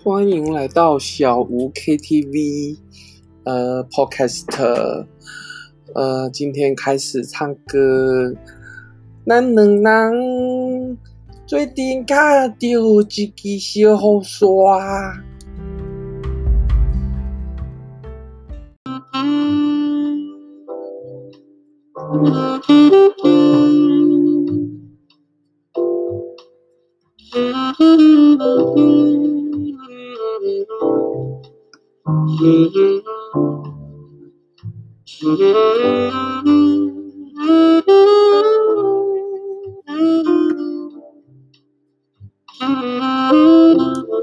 欢迎来到小吴 KTV，呃，Podcast，呃，今天开始唱歌，咱两人最近卡到一支小号耍。Mm-hmm.